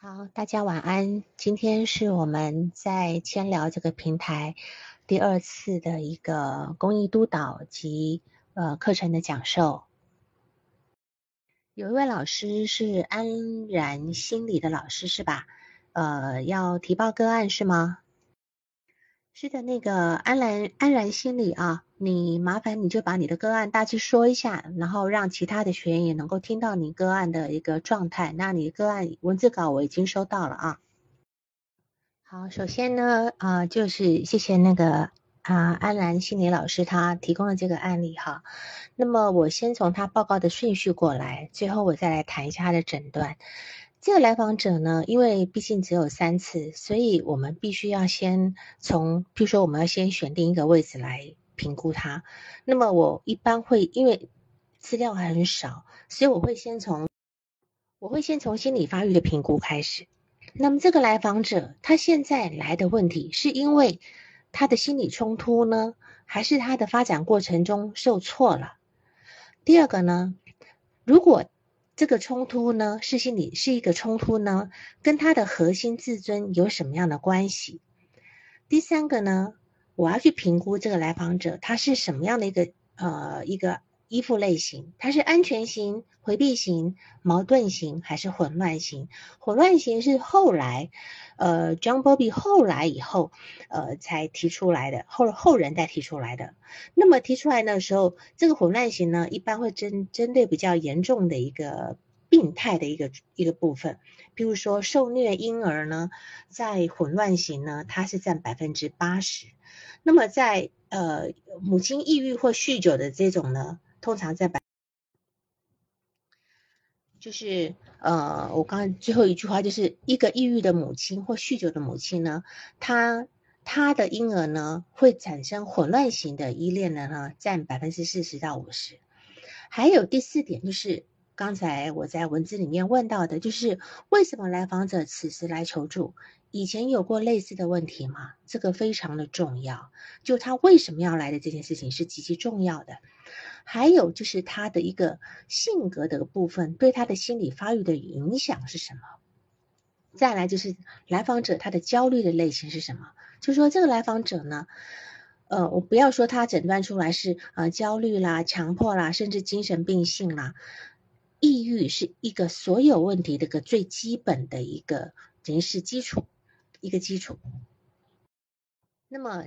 好，大家晚安。今天是我们在千聊这个平台第二次的一个公益督导及呃课程的讲授。有一位老师是安然心理的老师是吧？呃，要提报个案是吗？是的，那个安然安然心理啊，你麻烦你就把你的个案大致说一下，然后让其他的学员也能够听到你个案的一个状态。那你个案文字稿我已经收到了啊。好，首先呢，啊，就是谢谢那个啊安然心理老师他提供的这个案例哈。那么我先从他报告的顺序过来，最后我再来谈一下他的诊断。这个来访者呢，因为毕竟只有三次，所以我们必须要先从，譬如说，我们要先选定一个位置来评估他。那么我一般会，因为资料还很少，所以我会先从，我会先从心理发育的评估开始。那么这个来访者他现在来的问题，是因为他的心理冲突呢，还是他的发展过程中受挫了？第二个呢，如果这个冲突呢，是心理是一个冲突呢，跟他的核心自尊有什么样的关系？第三个呢，我要去评估这个来访者他是什么样的一个呃一个依附类型，他是安全型、回避型、矛盾型还是混乱型？混乱型是后来。呃，John Bobby 后来以后，呃，才提出来的后后人再提出来的。那么提出来的时候，这个混乱型呢，一般会针针对比较严重的一个病态的一个一个部分，比如说受虐婴儿呢，在混乱型呢，它是占百分之八十。那么在呃母亲抑郁或酗酒的这种呢，通常在百。就是呃，我刚最后一句话就是一个抑郁的母亲或酗酒的母亲呢，她她的婴儿呢会产生混乱型的依恋的呢，占百分之四十到五十。还有第四点就是刚才我在文字里面问到的，就是为什么来访者此时来求助？以前有过类似的问题吗？这个非常的重要，就他为什么要来的这件事情是极其重要的。还有就是他的一个性格的部分，对他的心理发育的影响是什么？再来就是来访者他的焦虑的类型是什么？就说这个来访者呢，呃，我不要说他诊断出来是呃焦虑啦、强迫啦，甚至精神病性啦，抑郁是一个所有问题的一个最基本的一个人事基础。一个基础。那么，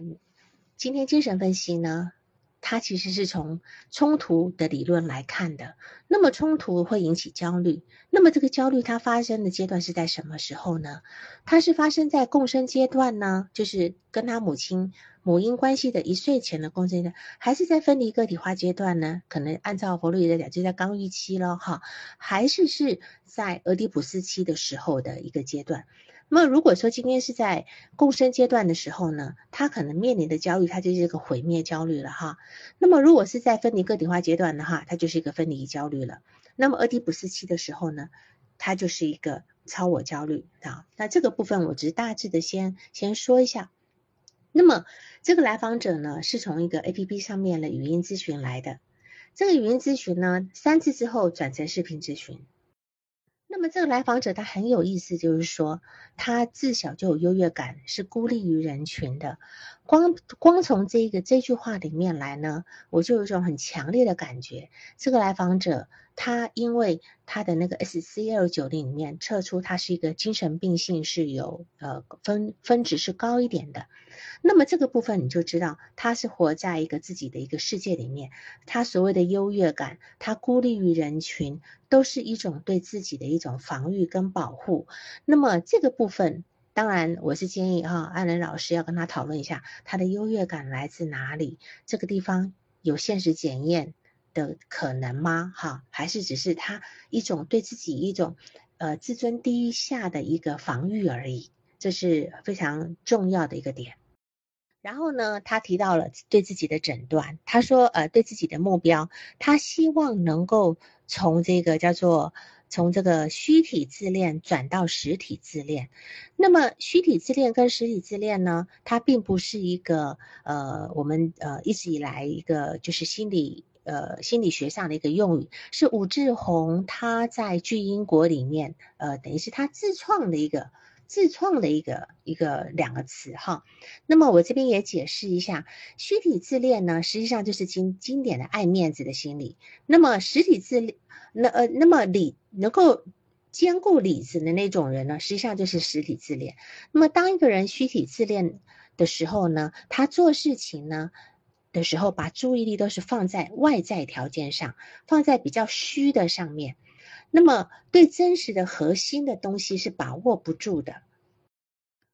今天精神分析呢，它其实是从冲突的理论来看的。那么，冲突会引起焦虑。那么，这个焦虑它发生的阶段是在什么时候呢？它是发生在共生阶段呢？就是跟他母亲母婴关系的一岁前的共生阶段，还是在分离个体化阶段呢？可能按照弗洛伊德讲，就在刚预期了哈，还是是在俄狄浦斯期的时候的一个阶段。那么如果说今天是在共生阶段的时候呢，他可能面临的焦虑，他就是一个毁灭焦虑了哈。那么如果是在分离个体化阶段的话，他就是一个分离焦虑了。那么俄狄浦斯期的时候呢，他就是一个超我焦虑啊。那这个部分我只是大致的先先说一下。那么这个来访者呢，是从一个 A P P 上面的语音咨询来的。这个语音咨询呢，三次之后转成视频咨询。那么这个来访者他很有意思，就是说他自小就有优越感，是孤立于人群的。光光从这个这句话里面来呢，我就有一种很强烈的感觉。这个来访者他因为他的那个 SCL 九里面测出他是一个精神病性是有呃分分值是高一点的。那么这个部分你就知道，他是活在一个自己的一个世界里面，他所谓的优越感，他孤立于人群，都是一种对自己的一种防御跟保护。那么这个部分，当然我是建议哈，安仁老师要跟他讨论一下，他的优越感来自哪里？这个地方有现实检验的可能吗？哈，还是只是他一种对自己一种呃自尊低下的一个防御而已？这是非常重要的一个点。然后呢，他提到了对自己的诊断，他说，呃，对自己的目标，他希望能够从这个叫做从这个虚体自恋转到实体自恋。那么，虚体自恋跟实体自恋呢，它并不是一个呃，我们呃一直以来一个就是心理呃心理学上的一个用语，是武志红他在巨婴国里面，呃，等于是他自创的一个自创的一个一个两个词哈。那么我这边也解释一下，虚体自恋呢，实际上就是经经典的爱面子的心理。那么实体自恋，那呃，那么理能够。兼顾理智的那种人呢，实际上就是实体自恋。那么，当一个人虚体自恋的时候呢，他做事情呢的时候，把注意力都是放在外在条件上，放在比较虚的上面。那么，对真实的核心的东西是把握不住的。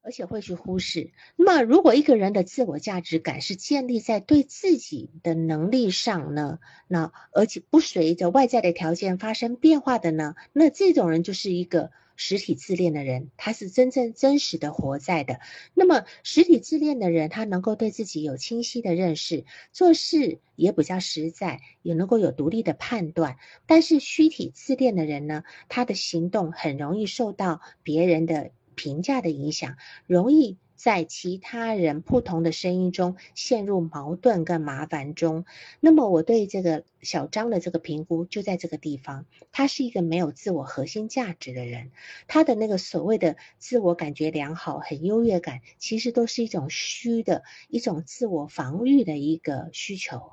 而且会去忽视。那么，如果一个人的自我价值感是建立在对自己的能力上呢？那而且不随着外在的条件发生变化的呢？那这种人就是一个实体自恋的人，他是真正真实的活在的。那么，实体自恋的人，他能够对自己有清晰的认识，做事也比较实在，也能够有独立的判断。但是，虚体自恋的人呢，他的行动很容易受到别人的。评价的影响，容易在其他人不同的声音中陷入矛盾跟麻烦中。那么，我对这个小张的这个评估就在这个地方，他是一个没有自我核心价值的人，他的那个所谓的自我感觉良好、很优越感，其实都是一种虚的一种自我防御的一个需求。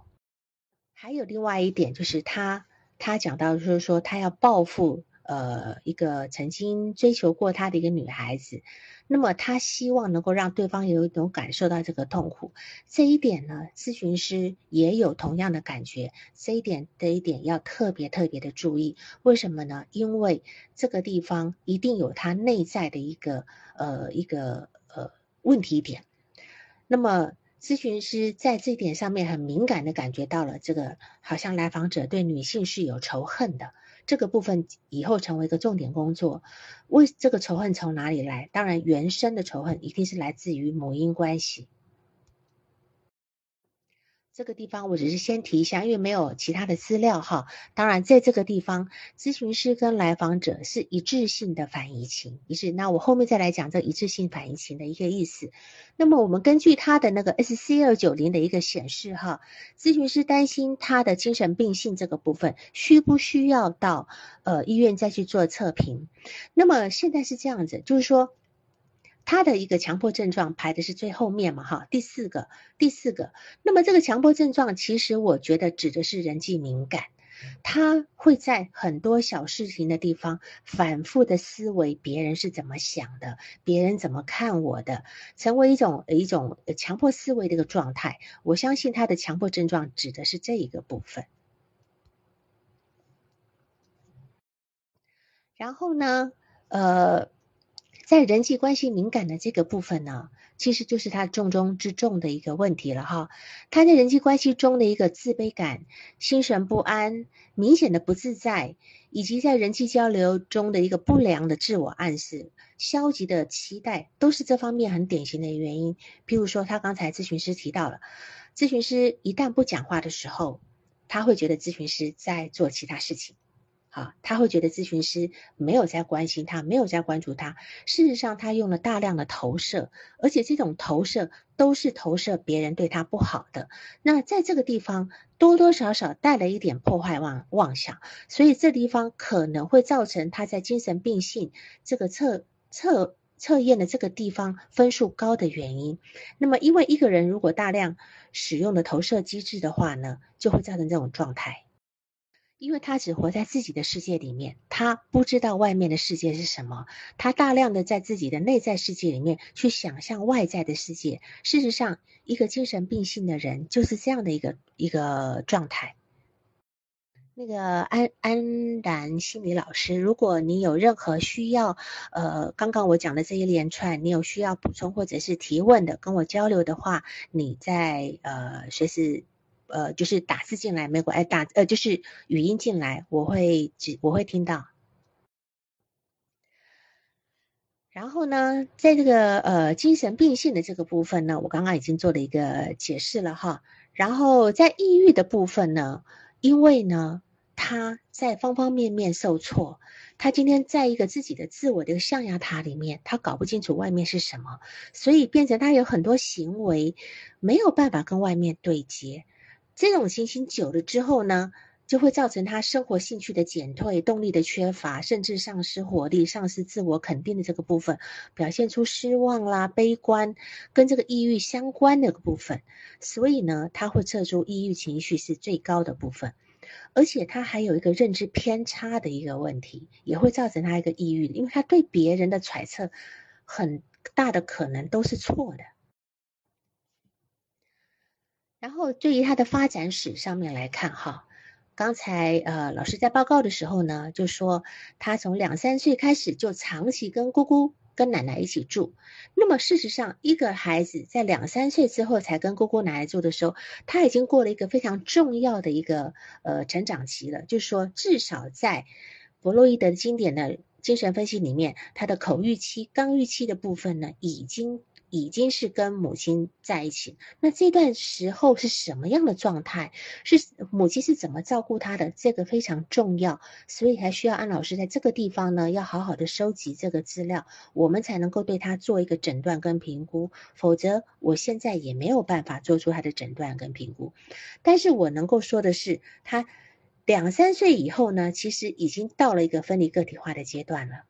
还有另外一点就是他，他讲到就是说他要报复。呃，一个曾经追求过他的一个女孩子，那么他希望能够让对方有一种感受到这个痛苦。这一点呢，咨询师也有同样的感觉。这一点，这一点要特别特别的注意。为什么呢？因为这个地方一定有他内在的一个呃一个呃问题点。那么咨询师在这点上面很敏感的感觉到了，这个好像来访者对女性是有仇恨的。这个部分以后成为一个重点工作。为这个仇恨从哪里来？当然，原生的仇恨一定是来自于母婴关系。这个地方我只是先提一下，因为没有其他的资料哈。当然，在这个地方，咨询师跟来访者是一致性的反移情，一致。那我后面再来讲这一致性反移情的一个意思。那么，我们根据他的那个 S C 二九零的一个显示哈，咨询师担心他的精神病性这个部分需不需要到呃医院再去做测评？那么现在是这样子，就是说。他的一个强迫症状排的是最后面嘛，哈，第四个，第四个。那么这个强迫症状，其实我觉得指的是人际敏感，他会在很多小事情的地方反复的思维别人是怎么想的，别人怎么看我的，成为一种一种强迫思维的一个状态。我相信他的强迫症状指的是这一个部分。然后呢，呃。在人际关系敏感的这个部分呢，其实就是他重中之重的一个问题了哈。他在人际关系中的一个自卑感、心神不安、明显的不自在，以及在人际交流中的一个不良的自我暗示、消极的期待，都是这方面很典型的原因。譬如说，他刚才咨询师提到了，咨询师一旦不讲话的时候，他会觉得咨询师在做其他事情。啊，他会觉得咨询师没有在关心他，没有在关注他。事实上，他用了大量的投射，而且这种投射都是投射别人对他不好的。那在这个地方多多少少带了一点破坏妄妄想，所以这地方可能会造成他在精神病性这个测测测验的这个地方分数高的原因。那么，因为一个人如果大量使用的投射机制的话呢，就会造成这种状态。因为他只活在自己的世界里面，他不知道外面的世界是什么。他大量的在自己的内在世界里面去想象外在的世界。事实上，一个精神病性的人就是这样的一个一个状态。那个安安然心理老师，如果你有任何需要，呃，刚刚我讲的这一连串，你有需要补充或者是提问的，跟我交流的话，你在呃随时。呃，就是打字进来没关哎，打呃就是语音进来，我会只我会听到。然后呢，在这个呃精神病性的这个部分呢，我刚刚已经做了一个解释了哈。然后在抑郁的部分呢，因为呢他在方方面面受挫，他今天在一个自己的自我的一个象牙塔里面，他搞不清楚外面是什么，所以变成他有很多行为没有办法跟外面对接。这种情形久了之后呢，就会造成他生活兴趣的减退、动力的缺乏，甚至丧失活力、丧失自我肯定的这个部分，表现出失望啦、悲观，跟这个抑郁相关的部分。所以呢，他会测出抑郁情绪是最高的部分，而且他还有一个认知偏差的一个问题，也会造成他一个抑郁，因为他对别人的揣测很大的可能都是错的。然后对于他的发展史上面来看，哈，刚才呃老师在报告的时候呢，就说他从两三岁开始就长期跟姑姑、跟奶奶一起住。那么事实上，一个孩子在两三岁之后才跟姑姑、奶奶住的时候，他已经过了一个非常重要的一个呃成长期了。就是说，至少在弗洛伊德经典的精神分析里面，他的口欲期、刚欲期的部分呢，已经。已经是跟母亲在一起，那这段时候是什么样的状态？是母亲是怎么照顾他的？这个非常重要，所以还需要安老师在这个地方呢，要好好的收集这个资料，我们才能够对他做一个诊断跟评估。否则，我现在也没有办法做出他的诊断跟评估。但是我能够说的是，他两三岁以后呢，其实已经到了一个分离个体化的阶段了。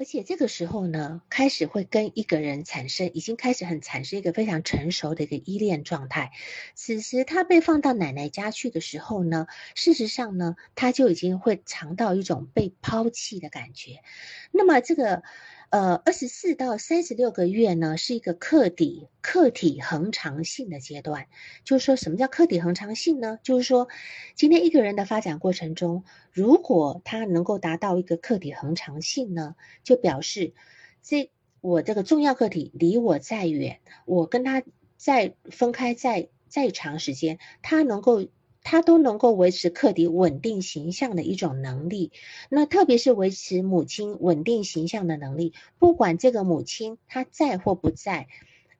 而且这个时候呢，开始会跟一个人产生，已经开始很产生一个非常成熟的一个依恋状态。此时他被放到奶奶家去的时候呢，事实上呢，他就已经会尝到一种被抛弃的感觉。那么这个。呃，二十四到三十六个月呢，是一个客体客体恒常性的阶段。就是说什么叫客体恒常性呢？就是说，今天一个人的发展过程中，如果他能够达到一个客体恒常性呢，就表示这我这个重要客体离我再远，我跟他再分开再再长时间，他能够。他都能够维持客体稳定形象的一种能力，那特别是维持母亲稳定形象的能力，不管这个母亲她在或不在，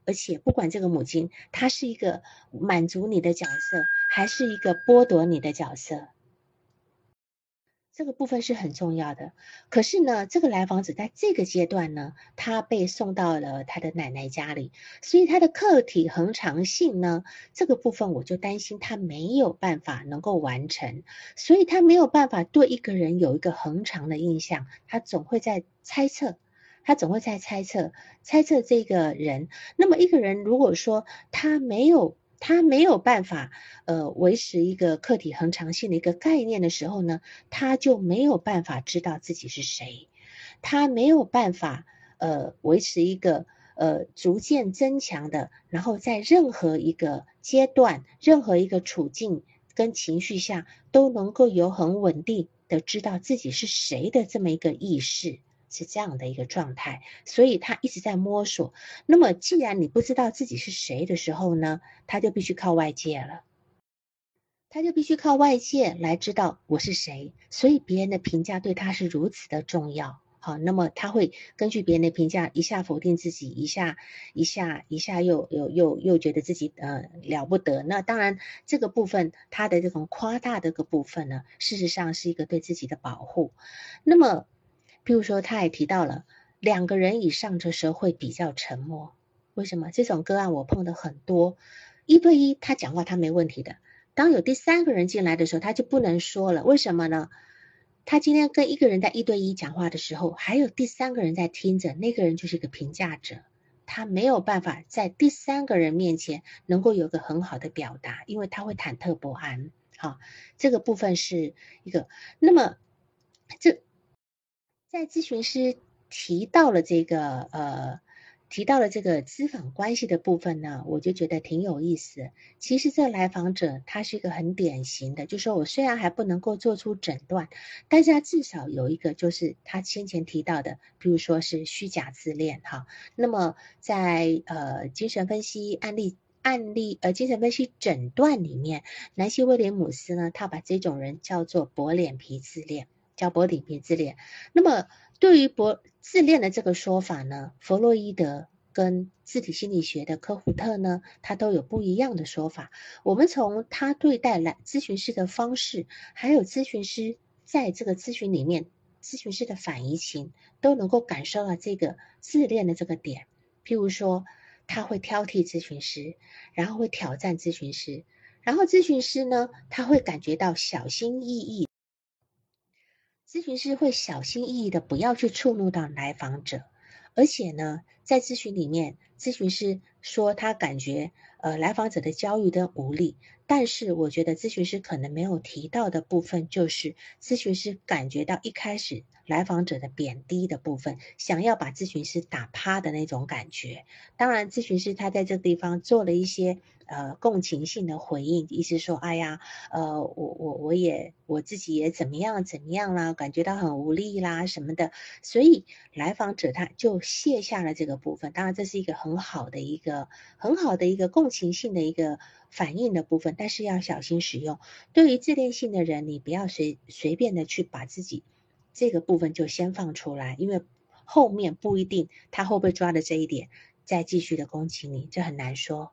而且不管这个母亲她是一个满足你的角色，还是一个剥夺你的角色。这个部分是很重要的，可是呢，这个来访者在这个阶段呢，他被送到了他的奶奶家里，所以他的客体恒常性呢，这个部分我就担心他没有办法能够完成，所以他没有办法对一个人有一个恒常的印象，他总会在猜测，他总会在猜测，猜测这个人。那么一个人如果说他没有。他没有办法，呃，维持一个客体恒常性的一个概念的时候呢，他就没有办法知道自己是谁，他没有办法，呃，维持一个呃逐渐增强的，然后在任何一个阶段、任何一个处境跟情绪下都能够有很稳定的知道自己是谁的这么一个意识。是这样的一个状态，所以他一直在摸索。那么，既然你不知道自己是谁的时候呢，他就必须靠外界了，他就必须靠外界来知道我是谁。所以，别人的评价对他是如此的重要。好，那么他会根据别人的评价，一下否定自己，一下一下一下又又又又觉得自己呃了不得。那当然，这个部分他的这种夸大的个部分呢，事实上是一个对自己的保护。那么。譬如说，他也提到了两个人以上的时候会比较沉默。为什么？这种个案我碰的很多，一对一他讲话他没问题的。当有第三个人进来的时候，他就不能说了。为什么呢？他今天跟一个人在一对一讲话的时候，还有第三个人在听着，那个人就是一个评价者，他没有办法在第三个人面前能够有个很好的表达，因为他会忐忑不安。好，这个部分是一个。那么这。在咨询师提到了这个呃，提到了这个咨访关系的部分呢，我就觉得挺有意思。其实这个来访者他是一个很典型的，就说我虽然还不能够做出诊断，但是他至少有一个就是他先前提到的，比如说是虚假自恋哈。那么在呃精神分析案例案例呃精神分析诊断里面，南希威廉姆斯呢，他把这种人叫做薄脸皮自恋。叫薄脸皮自恋。那么，对于博自恋的这个说法呢，弗洛伊德跟自体心理学的科胡特呢，他都有不一样的说法。我们从他对待来咨询师的方式，还有咨询师在这个咨询里面，咨询师的反移情，都能够感受到这个自恋的这个点。譬如说，他会挑剔咨询师，然后会挑战咨询师，然后咨询师呢，他会感觉到小心翼翼，咨询师会小心翼翼的不要去触怒到来访者，而且呢，在咨询里面，咨询师说他感觉呃来访者的焦虑跟无力。但是我觉得咨询师可能没有提到的部分，就是咨询师感觉到一开始来访者的贬低的部分，想要把咨询师打趴的那种感觉。当然，咨询师他在这个地方做了一些。呃，共情性的回应，意思说，哎呀，呃，我我我也我自己也怎么样怎么样啦，感觉到很无力啦什么的，所以来访者他就卸下了这个部分。当然，这是一个很好的一个很好的一个共情性的一个反应的部分，但是要小心使用。对于自恋性的人，你不要随随便的去把自己这个部分就先放出来，因为后面不一定他会不会抓的这一点再继续的攻击你，这很难说。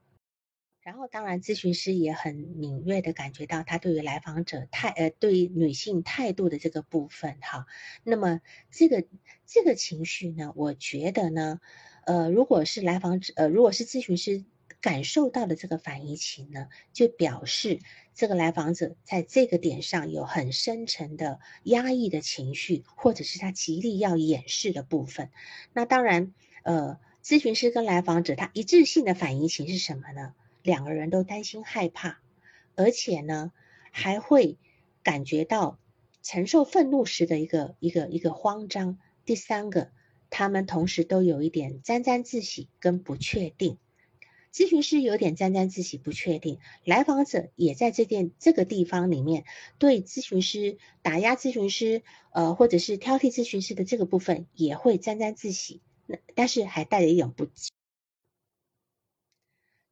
然后，当然，咨询师也很敏锐的感觉到他对于来访者态呃，对于女性态度的这个部分哈。那么，这个这个情绪呢，我觉得呢，呃，如果是来访者呃，如果是咨询师感受到的这个反移情呢，就表示这个来访者在这个点上有很深沉的压抑的情绪，或者是他极力要掩饰的部分。那当然，呃，咨询师跟来访者他一致性的反移情是什么呢？两个人都担心害怕，而且呢，还会感觉到承受愤怒时的一个一个一个慌张。第三个，他们同时都有一点沾沾自喜跟不确定。咨询师有点沾沾自喜、不确定，来访者也在这件这个地方里面对咨询师打压咨询师，呃，或者是挑剔咨询师的这个部分也会沾沾自喜，那但是还带着一点不。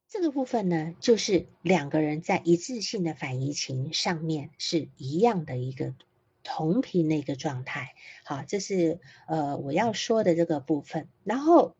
这个部分呢，就是两个人在一致性的反移情上面是一样的一个同频的一个状态。好，这是呃我要说的这个部分。然后，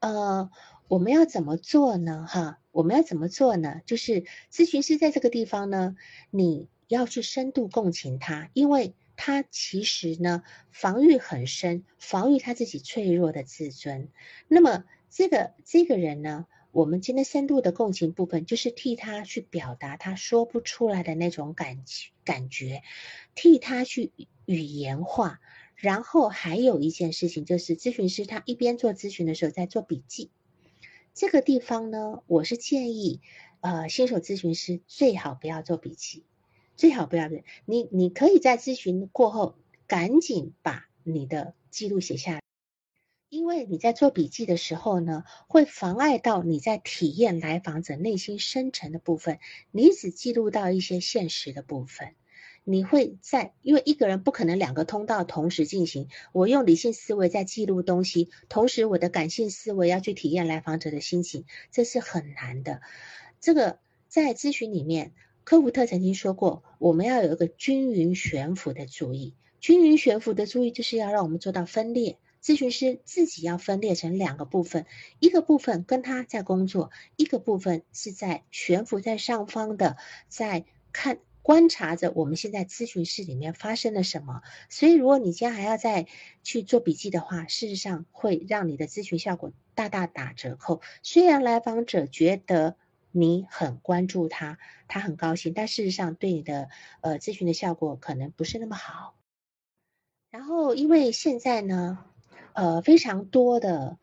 呃，我们要怎么做呢？哈，我们要怎么做呢？就是咨询师在这个地方呢，你要去深度共情他，因为他其实呢防御很深，防御他自己脆弱的自尊。那么这个这个人呢？我们今天深度的共情部分，就是替他去表达他说不出来的那种感感觉，替他去语言化。然后还有一件事情，就是咨询师他一边做咨询的时候在做笔记。这个地方呢，我是建议，呃，新手咨询师最好不要做笔记，最好不要你你可以在咨询过后赶紧把你的记录写下。因为你在做笔记的时候呢，会妨碍到你在体验来访者内心深层的部分。你只记录到一些现实的部分，你会在因为一个人不可能两个通道同时进行。我用理性思维在记录东西，同时我的感性思维要去体验来访者的心情，这是很难的。这个在咨询里面，科胡特曾经说过，我们要有一个均匀悬浮的注意。均匀悬浮的注意就是要让我们做到分裂。咨询师自己要分裂成两个部分，一个部分跟他在工作，一个部分是在悬浮在上方的，在看观察着我们现在咨询室里面发生了什么。所以，如果你今天还要再去做笔记的话，事实上会让你的咨询效果大大打折扣。虽然来访者觉得你很关注他，他很高兴，但事实上对你的呃咨询的效果可能不是那么好。然后，因为现在呢。呃，非常多的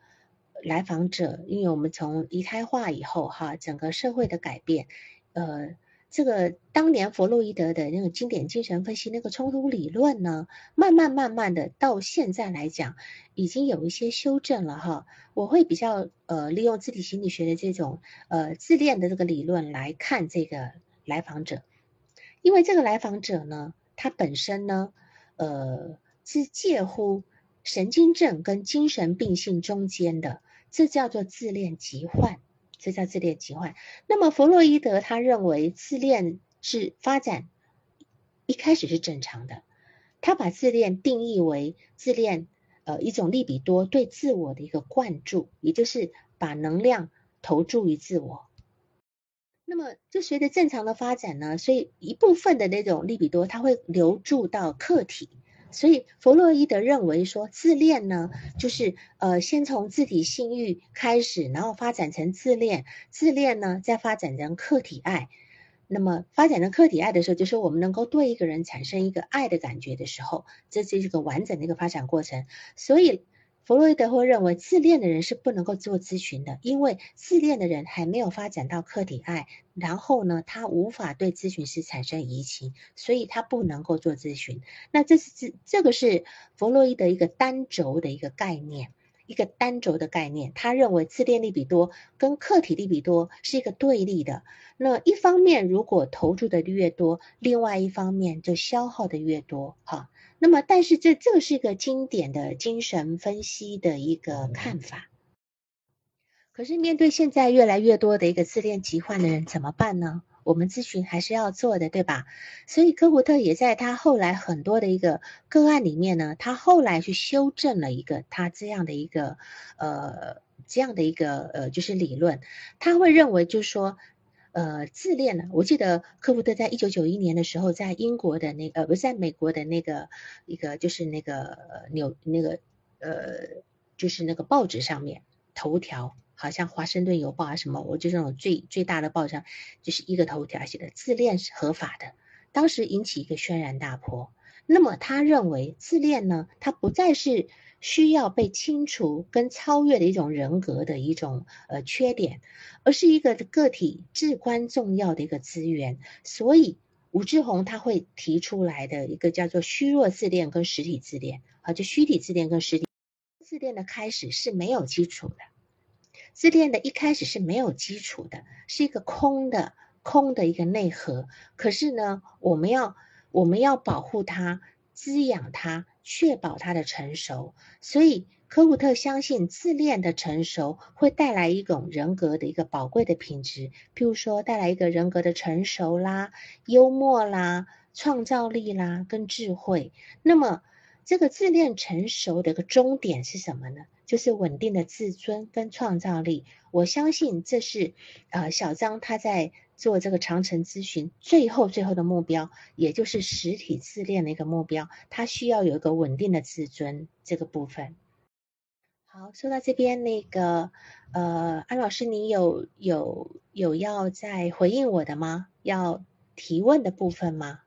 来访者，因为我们从离开化以后，哈，整个社会的改变，呃，这个当年弗洛伊德的那个经典精神分析那个冲突理论呢，慢慢慢慢的到现在来讲，已经有一些修正了，哈。我会比较呃，利用自体心理学的这种呃自恋的这个理论来看这个来访者，因为这个来访者呢，他本身呢，呃，是介乎。神经症跟精神病性中间的，这叫做自恋疾患，这叫自恋疾患。那么弗洛伊德他认为自恋是发展一开始是正常的，他把自恋定义为自恋呃一种利比多对自我的一个灌注，也就是把能量投注于自我。那么就随着正常的发展呢，所以一部分的那种利比多，它会流注到客体。所以弗洛伊德认为说，自恋呢，就是呃，先从自体性欲开始，然后发展成自恋，自恋呢再发展成客体爱。那么发展成客体爱的时候，就是我们能够对一个人产生一个爱的感觉的时候，这是一个完整的一个发展过程。所以弗洛伊德会认为，自恋的人是不能够做咨询的，因为自恋的人还没有发展到客体爱，然后呢，他无法对咨询师产生移情，所以他不能够做咨询。那这是这这个是弗洛伊德一个单轴的一个概念。一个单轴的概念，他认为自恋力比多跟客体力比多是一个对立的。那一方面如果投注的越多，另外一方面就消耗的越多。哈，那么但是这这个是一个经典的精神分析的一个看法。可是面对现在越来越多的一个自恋疾患的人怎么办呢？我们咨询还是要做的，对吧？所以科胡特也在他后来很多的一个个案里面呢，他后来去修正了一个他这样的一个呃这样的一个呃就是理论，他会认为就是说呃自恋呢，我记得科胡特在一九九一年的时候，在英国的那呃不是在美国的那个一个就是那个纽那个呃就是那个报纸上面头条。好像《华盛顿邮报》啊什么，我就那种最最大的报上，就是一个头条写的“自恋是合法的”，当时引起一个轩然大波。那么他认为自恋呢，它不再是需要被清除跟超越的一种人格的一种呃缺点，而是一个个体至关重要的一个资源。所以吴志宏他会提出来的一个叫做虚弱自恋跟实体自恋啊，就虚体自恋跟实体自恋的开始是没有基础的。自恋的一开始是没有基础的，是一个空的、空的一个内核。可是呢，我们要我们要保护它、滋养它，确保它的成熟。所以科胡特相信，自恋的成熟会带来一种人格的一个宝贵的品质，譬如说带来一个人格的成熟啦、幽默啦、创造力啦跟智慧。那么，这个自恋成熟的一个终点是什么呢？就是稳定的自尊跟创造力，我相信这是呃小张他在做这个长城咨询最后最后的目标，也就是实体自恋的一个目标。他需要有一个稳定的自尊这个部分。好，说到这边那个呃安老师，你有有有要再回应我的吗？要提问的部分吗？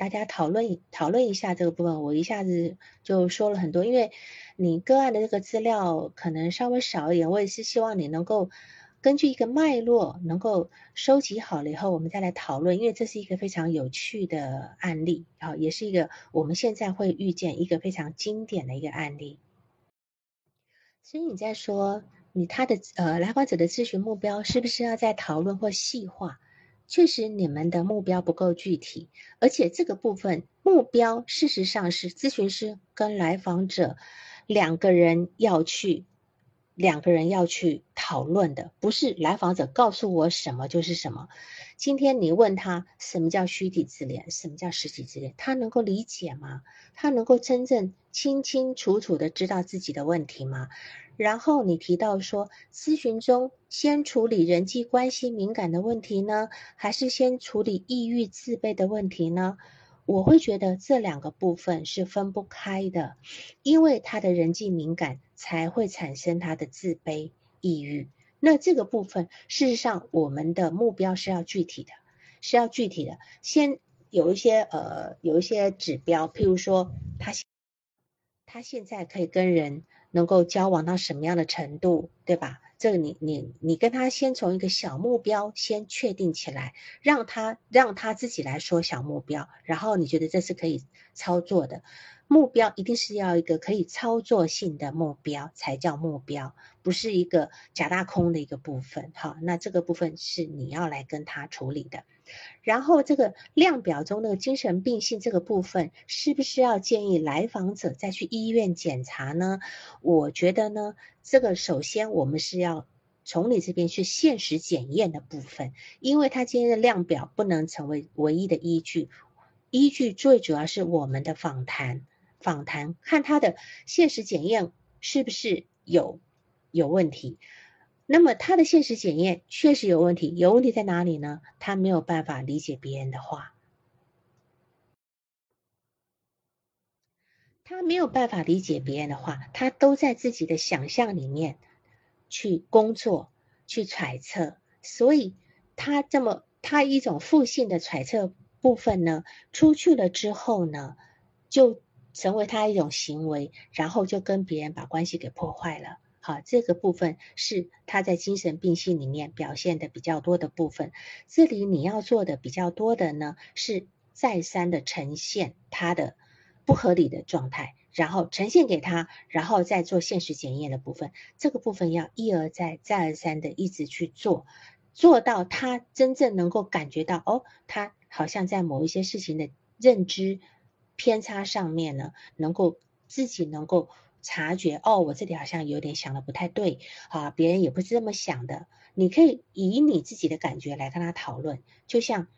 大家讨论讨论一下这个部分，我一下子就说了很多，因为你个案的这个资料可能稍微少一点，我也是希望你能够根据一个脉络能够收集好了以后，我们再来讨论，因为这是一个非常有趣的案例，好，也是一个我们现在会遇见一个非常经典的一个案例。所以你在说你他的呃来访者的咨询目标是不是要在讨论或细化？确实，你们的目标不够具体，而且这个部分目标事实上是咨询师跟来访者两个人要去两个人要去讨论的，不是来访者告诉我什么就是什么。今天你问他什么叫虚体自恋，什么叫实体自恋，他能够理解吗？他能够真正清清楚楚的知道自己的问题吗？然后你提到说，咨询中先处理人际关系敏感的问题呢，还是先处理抑郁自卑的问题呢？我会觉得这两个部分是分不开的，因为他的人际敏感才会产生他的自卑、抑郁。那这个部分，事实上我们的目标是要具体的，是要具体的。先有一些呃，有一些指标，譬如说他他现在可以跟人。能够交往到什么样的程度，对吧？这个你你你跟他先从一个小目标先确定起来，让他让他自己来说小目标，然后你觉得这是可以操作的目标，一定是要一个可以操作性的目标才叫目标，不是一个假大空的一个部分。好，那这个部分是你要来跟他处理的。然后这个量表中那个精神病性这个部分，是不是要建议来访者再去医院检查呢？我觉得呢，这个首先我们是要从你这边去现实检验的部分，因为他今天的量表不能成为唯一的依据，依据最主要是我们的访谈，访谈看他的现实检验是不是有有问题。那么他的现实检验确实有问题，有问题在哪里呢？他没有办法理解别人的话，他没有办法理解别人的话，他都在自己的想象里面去工作、去揣测，所以他这么他一种负性的揣测部分呢，出去了之后呢，就成为他一种行为，然后就跟别人把关系给破坏了。好，这个部分是他在精神病系里面表现的比较多的部分。这里你要做的比较多的呢，是再三的呈现他的不合理的状态，然后呈现给他，然后再做现实检验的部分。这个部分要一而再、再而三的一直去做，做到他真正能够感觉到，哦，他好像在某一些事情的认知偏差上面呢，能够自己能够。察觉哦，我这里好像有点想的不太对啊，别人也不是这么想的。你可以以你自己的感觉来跟他讨论，就像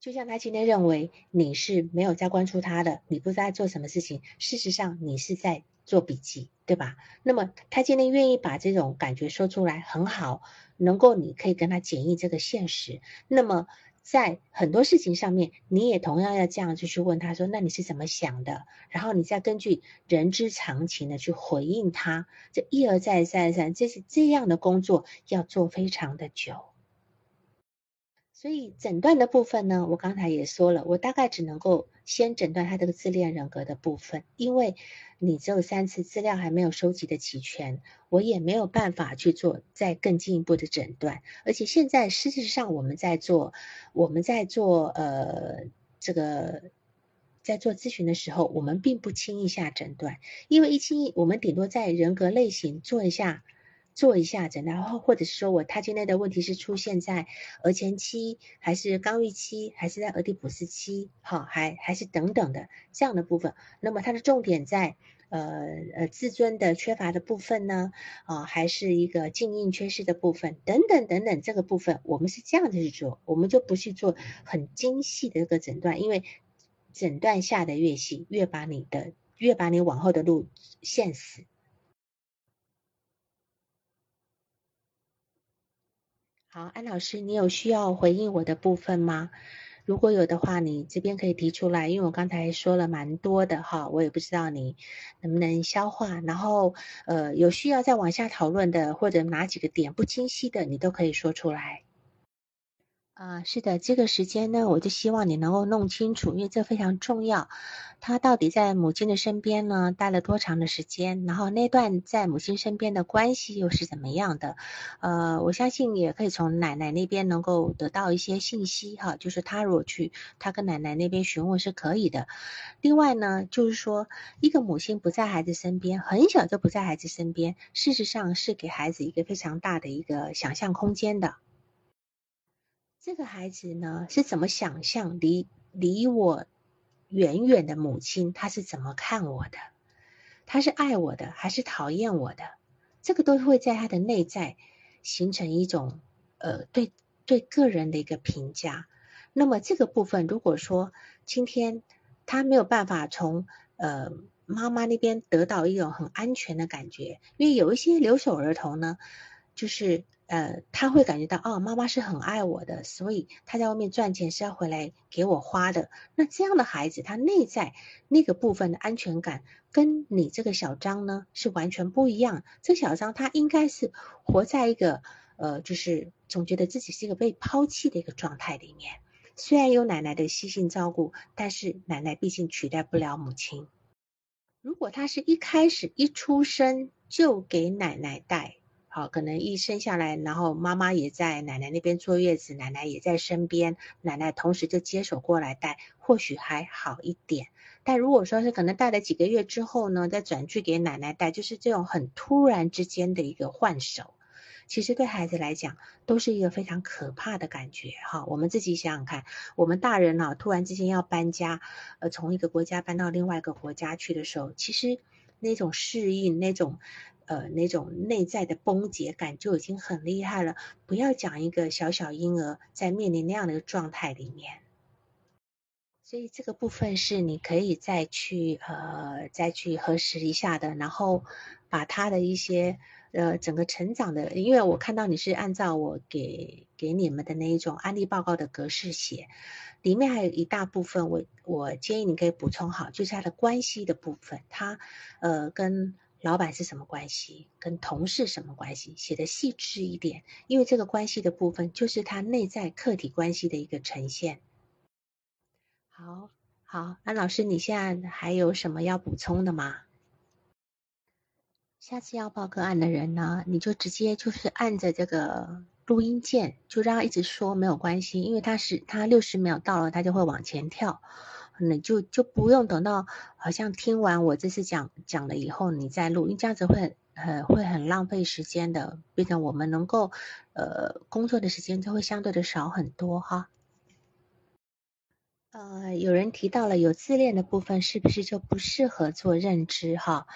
就像他今天认为你是没有在关注他的，你不知道在做什么事情，事实上你是在做笔记，对吧？那么他今天愿意把这种感觉说出来，很好，能够你可以跟他检验这个现实。那么。在很多事情上面，你也同样要这样子去问他说：“那你是怎么想的？”然后你再根据人之常情的去回应他。这一而再，再而三，这是这样的工作要做非常的久。所以诊断的部分呢，我刚才也说了，我大概只能够先诊断他这个自恋人格的部分，因为你只有三次资料还没有收集的齐全，我也没有办法去做再更进一步的诊断。而且现在事实上我们在做，我们在做呃这个在做咨询的时候，我们并不轻易下诊断，因为一轻易，我们顶多在人格类型做一下。做一下诊，然后或者是说我他今天的问题是出现在额前期，还是刚预期，还是在俄狄浦斯期，好，还还是等等的这样的部分。那么它的重点在呃呃自尊的缺乏的部分呢，啊，还是一个静音缺失的部分，等等等等，这个部分我们是这样子去做，我们就不去做很精细的一个诊断，因为诊断下的越细，越把你的越把你往后的路限死。好，安老师，你有需要回应我的部分吗？如果有的话，你这边可以提出来，因为我刚才说了蛮多的哈，我也不知道你能不能消化。然后，呃，有需要再往下讨论的，或者哪几个点不清晰的，你都可以说出来。啊，是的，这个时间呢，我就希望你能够弄清楚，因为这非常重要。他到底在母亲的身边呢，待了多长的时间？然后那段在母亲身边的关系又是怎么样的？呃，我相信也可以从奶奶那边能够得到一些信息哈，就是他如果去他跟奶奶那边询问是可以的。另外呢，就是说一个母亲不在孩子身边，很小就不在孩子身边，事实上是给孩子一个非常大的一个想象空间的。这个孩子呢是怎么想象离离我远远的母亲？他是怎么看我的？他是爱我的还是讨厌我的？这个都会在他的内在形成一种呃对对个人的一个评价。那么这个部分，如果说今天他没有办法从呃妈妈那边得到一种很安全的感觉，因为有一些留守儿童呢，就是。呃，他会感觉到哦，妈妈是很爱我的，所以他在外面赚钱是要回来给我花的。那这样的孩子，他内在那个部分的安全感，跟你这个小张呢是完全不一样。这小张他应该是活在一个呃，就是总觉得自己是一个被抛弃的一个状态里面。虽然有奶奶的细心照顾，但是奶奶毕竟取代不了母亲。如果他是一开始一出生就给奶奶带。好，可能一生下来，然后妈妈也在奶奶那边坐月子，奶奶也在身边，奶奶同时就接手过来带，或许还好一点。但如果说是可能带了几个月之后呢，再转去给奶奶带，就是这种很突然之间的一个换手，其实对孩子来讲都是一个非常可怕的感觉。哈，我们自己想想看，我们大人呢突然之间要搬家，呃，从一个国家搬到另外一个国家去的时候，其实那种适应那种。呃，那种内在的崩解感就已经很厉害了。不要讲一个小小婴儿在面临那样的一个状态里面，所以这个部分是你可以再去呃再去核实一下的。然后把他的一些呃整个成长的，因为我看到你是按照我给给你们的那一种案例报告的格式写，里面还有一大部分，我我建议你可以补充好，就是他的关系的部分，他呃跟。老板是什么关系，跟同事什么关系，写的细致一点，因为这个关系的部分就是他内在客体关系的一个呈现。好，好，安老师，你现在还有什么要补充的吗？下次要报个案的人呢，你就直接就是按着这个录音键，就让他一直说没有关系，因为他是他六十秒到了，他就会往前跳。可能就就不用等到好像听完我这次讲讲了以后你再录，因为这样子会很会很浪费时间的，变成我们能够呃工作的时间就会相对的少很多哈。呃，有人提到了有自恋的部分，是不是就不适合做认知哈？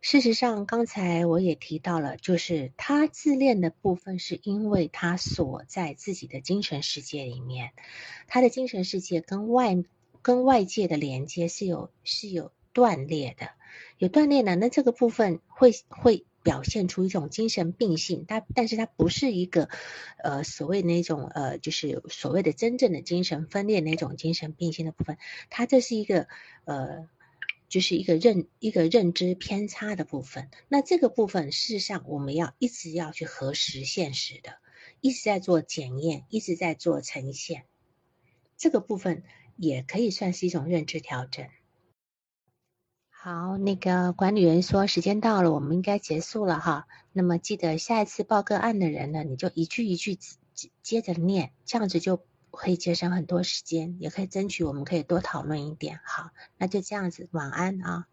事实上，刚才我也提到了，就是他自恋的部分，是因为他锁在自己的精神世界里面，他的精神世界跟外。跟外界的连接是有是有断裂的，有断裂呢，那这个部分会会表现出一种精神病性，它但是它不是一个呃所谓那种呃就是所谓的真正的精神分裂那种精神病性的部分，它这是一个呃就是一个认一个认知偏差的部分，那这个部分事实上我们要一直要去核实现实的，一直在做检验，一直在做呈现，这个部分。也可以算是一种认知调整。好，那个管理员说时间到了，我们应该结束了哈。那么记得下一次报个案的人呢，你就一句一句接着念，这样子就可以节省很多时间，也可以争取我们可以多讨论一点。好，那就这样子，晚安啊。